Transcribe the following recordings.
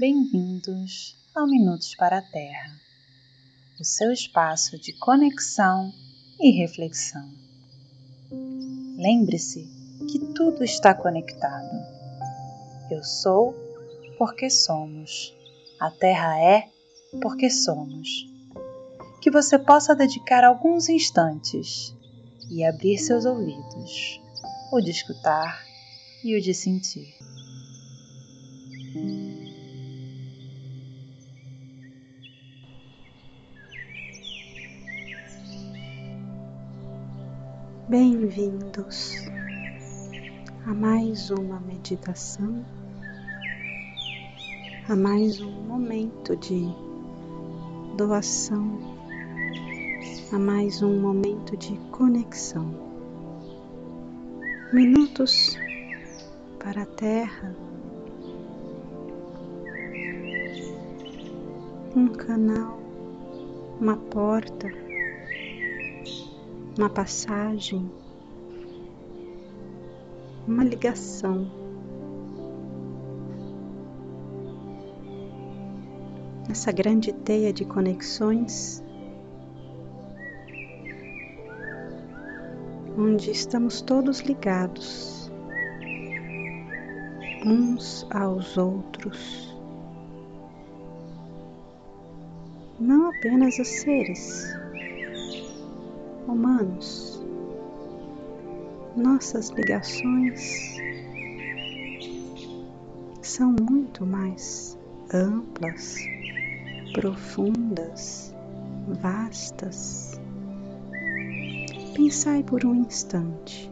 Bem-vindos ao Minutos para a Terra, o seu espaço de conexão e reflexão. Lembre-se que tudo está conectado. Eu sou porque somos. A Terra é porque somos. Que você possa dedicar alguns instantes e abrir seus ouvidos, o de escutar e o de sentir. Bem-vindos a mais uma meditação, a mais um momento de doação, a mais um momento de conexão. Minutos para a Terra, um canal, uma porta uma passagem, uma ligação. Essa grande teia de conexões onde estamos todos ligados uns aos outros, não apenas os seres humanos, nossas ligações são muito mais amplas, profundas, vastas. Pensai por um instante.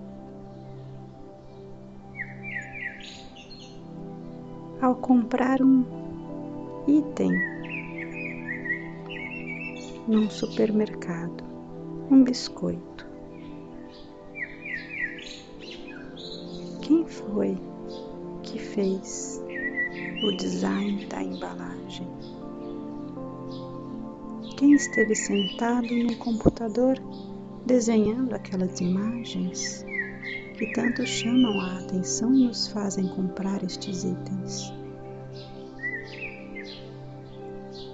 Ao comprar um item num supermercado, um biscoito. Quem foi que fez o design da embalagem? Quem esteve sentado no computador desenhando aquelas imagens que tanto chamam a atenção e nos fazem comprar estes itens?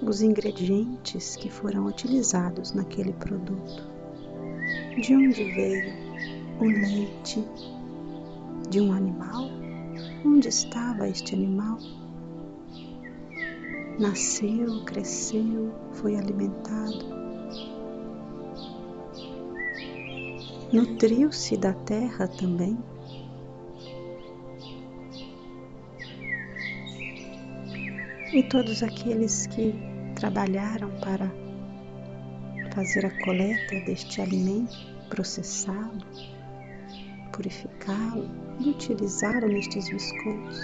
Os ingredientes que foram utilizados naquele produto de onde veio o leite de um animal? Onde estava este animal? Nasceu, cresceu, foi alimentado. Nutriu-se da terra também? E todos aqueles que trabalharam para fazer a coleta deste alimento, processá-lo, purificá-lo e utilizá-lo nestes biscoitos.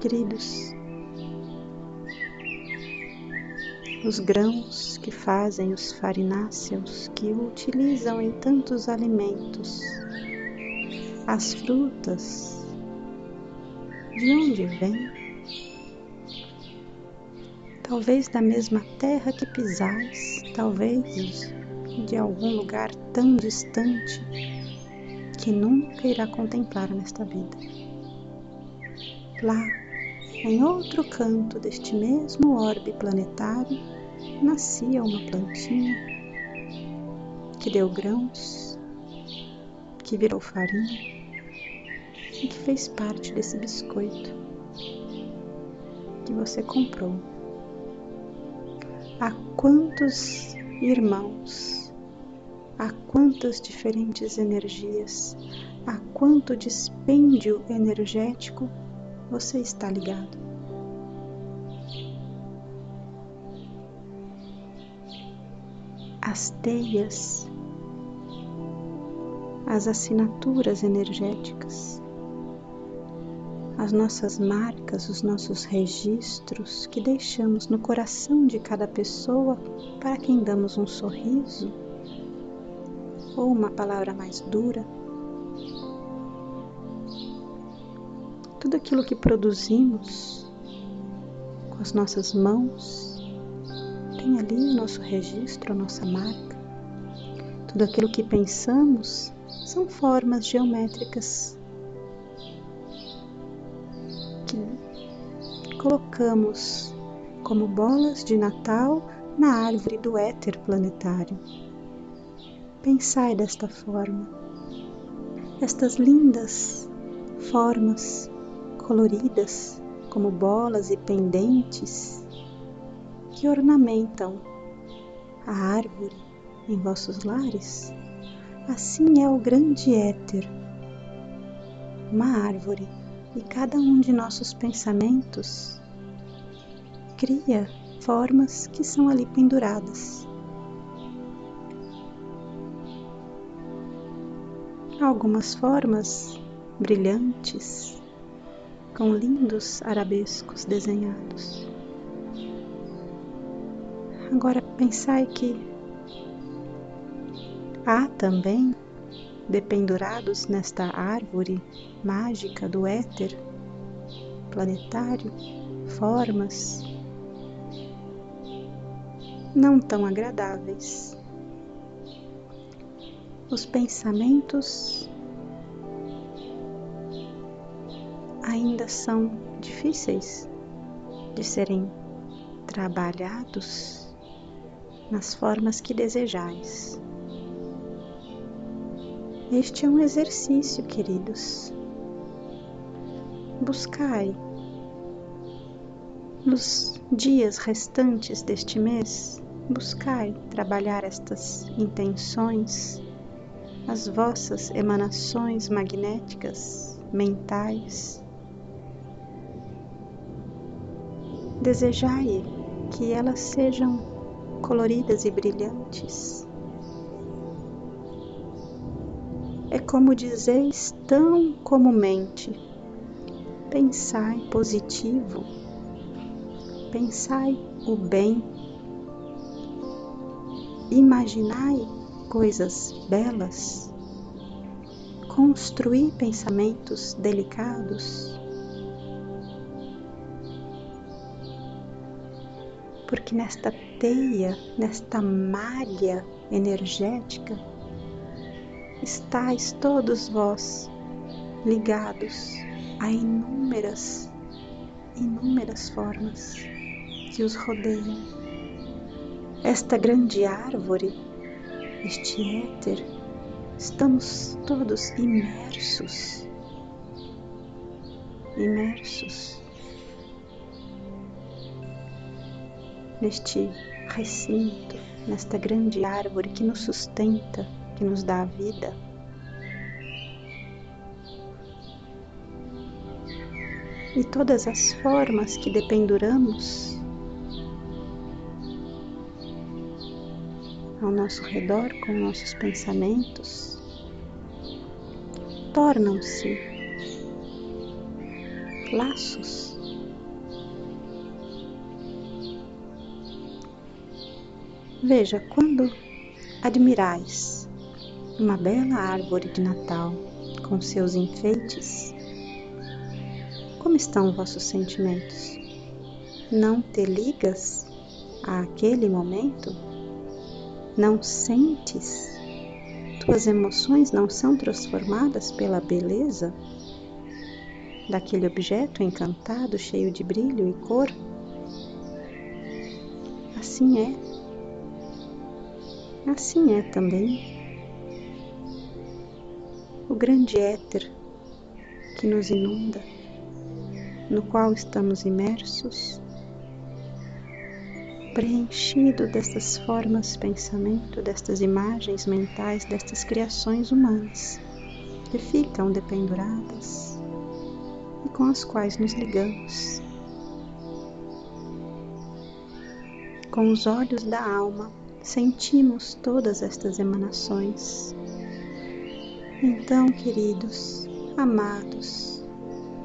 Queridos, os grãos que fazem os farináceos que utilizam em tantos alimentos, as frutas, de onde vêm? Talvez da mesma terra que pisais, talvez de algum lugar tão distante que nunca irá contemplar nesta vida. Lá, em outro canto deste mesmo orbe planetário, nascia uma plantinha que deu grãos, que virou farinha e que fez parte desse biscoito que você comprou a quantos irmãos, a quantas diferentes energias, a quanto dispêndio energético você está ligado. As teias, as assinaturas energéticas, as nossas marcas, os nossos registros que deixamos no coração de cada pessoa para quem damos um sorriso ou uma palavra mais dura. Tudo aquilo que produzimos com as nossas mãos tem ali o nosso registro, a nossa marca. Tudo aquilo que pensamos são formas geométricas colocamos como bolas de Natal na árvore do éter planetário. Pensai desta forma. Estas lindas formas coloridas, como bolas e pendentes, que ornamentam a árvore em vossos lares, assim é o grande éter, uma árvore, e cada um de nossos pensamentos cria formas que são ali penduradas. Algumas formas brilhantes, com lindos arabescos desenhados. Agora pensai que há também, dependurados nesta árvore mágica do éter planetário, formas não tão agradáveis. Os pensamentos ainda são difíceis de serem trabalhados nas formas que desejais. Este é um exercício, queridos. Buscai nos dias restantes deste mês, buscai trabalhar estas intenções, as vossas emanações magnéticas, mentais, Desejai que elas sejam coloridas e brilhantes. É como dizeis tão comumente: pensai positivo, pensai o bem, imaginai coisas belas, construí pensamentos delicados. Porque nesta teia, nesta malha energética, estáis todos vós ligados a inúmeras, inúmeras formas que os rodeiam. Esta grande árvore, este éter, estamos todos imersos, imersos neste recinto, nesta grande árvore que nos sustenta, que nos dá a vida. E todas as formas que dependuramos ao nosso redor com nossos pensamentos tornam-se laços Veja, quando admirais uma bela árvore de Natal com seus enfeites, como estão vossos sentimentos? Não te ligas àquele momento? Não sentes? Tuas emoções não são transformadas pela beleza daquele objeto encantado, cheio de brilho e cor? Assim é Assim é também o grande éter que nos inunda, no qual estamos imersos, preenchido destas formas pensamento, destas imagens mentais, destas criações humanas que ficam dependuradas e com as quais nos ligamos. Com os olhos da alma, sentimos todas estas emanações. Então, queridos, amados,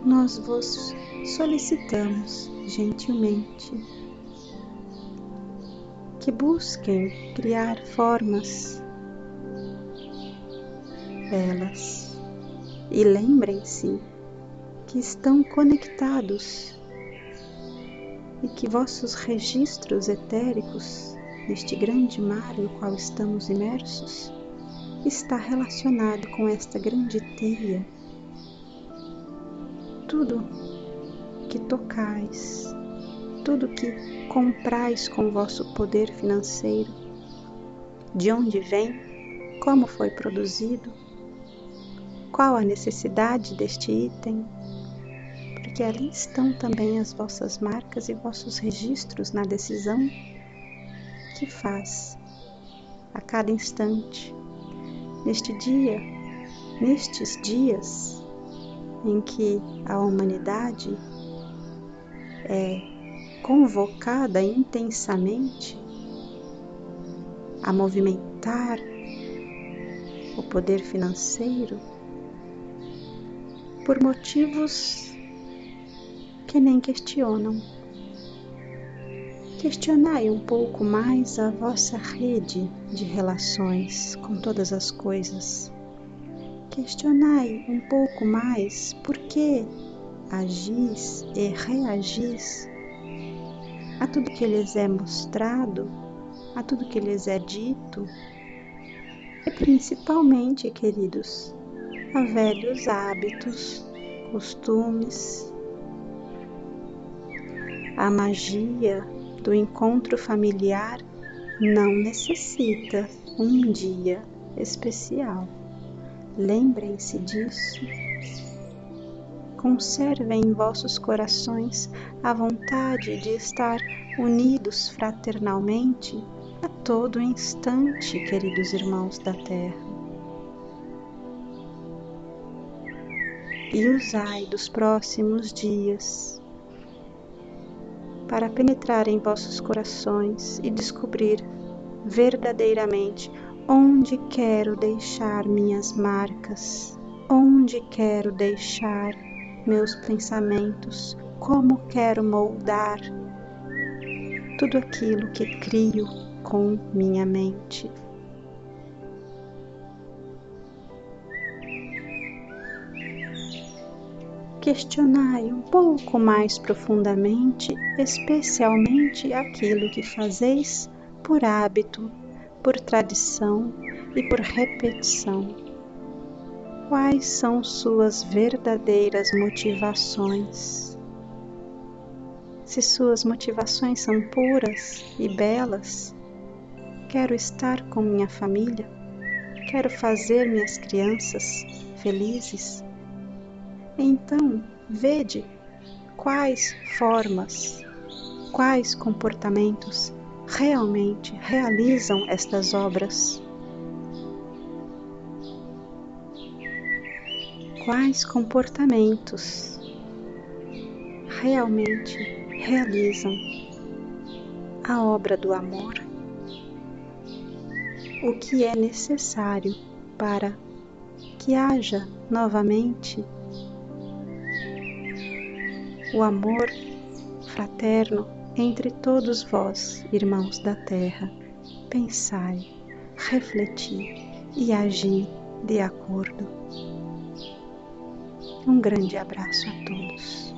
nós vos solicitamos gentilmente que busquem criar formas belas e lembrem-se que estão conectados e que vossos registros etéricos neste grande mar no qual estamos imersos, está relacionado com esta grande teia. Tudo que tocais, tudo que comprais com vosso poder financeiro, de onde vem, como foi produzido, qual a necessidade deste item, porque ali estão também as vossas marcas e vossos registros na decisão que faz a cada instante, neste dia, nestes dias em que a humanidade é convocada intensamente a movimentar o poder financeiro por motivos que nem questionam. Questionai um pouco mais a vossa rede de relações com todas as coisas. Questionai um pouco mais por que agis e reagis a tudo que lhes é mostrado, a tudo que lhes é dito, e principalmente, queridos, a velhos hábitos, costumes, a magia do encontro familiar não necessita um dia especial. Lembrem-se disso. Conservem em vossos corações a vontade de estar unidos fraternalmente a todo instante, queridos irmãos da terra. E usai dos próximos dias para penetrar em vossos corações e descobrir verdadeiramente onde quero deixar minhas marcas, onde quero deixar meus pensamentos, como quero moldar tudo aquilo que crio com minha mente. Questionai um pouco mais profundamente, especialmente aquilo que fazeis por hábito, por tradição e por repetição. Quais são suas verdadeiras motivações? Se suas motivações são puras e belas, quero estar com minha família, quero fazer minhas crianças felizes então, vede quais formas, quais comportamentos realmente realizam estas obras. Quais comportamentos realmente realizam a obra do amor? O que é necessário para que haja novamente o amor fraterno entre todos vós, irmãos da terra. Pensai, refleti e agi de acordo. Um grande abraço a todos.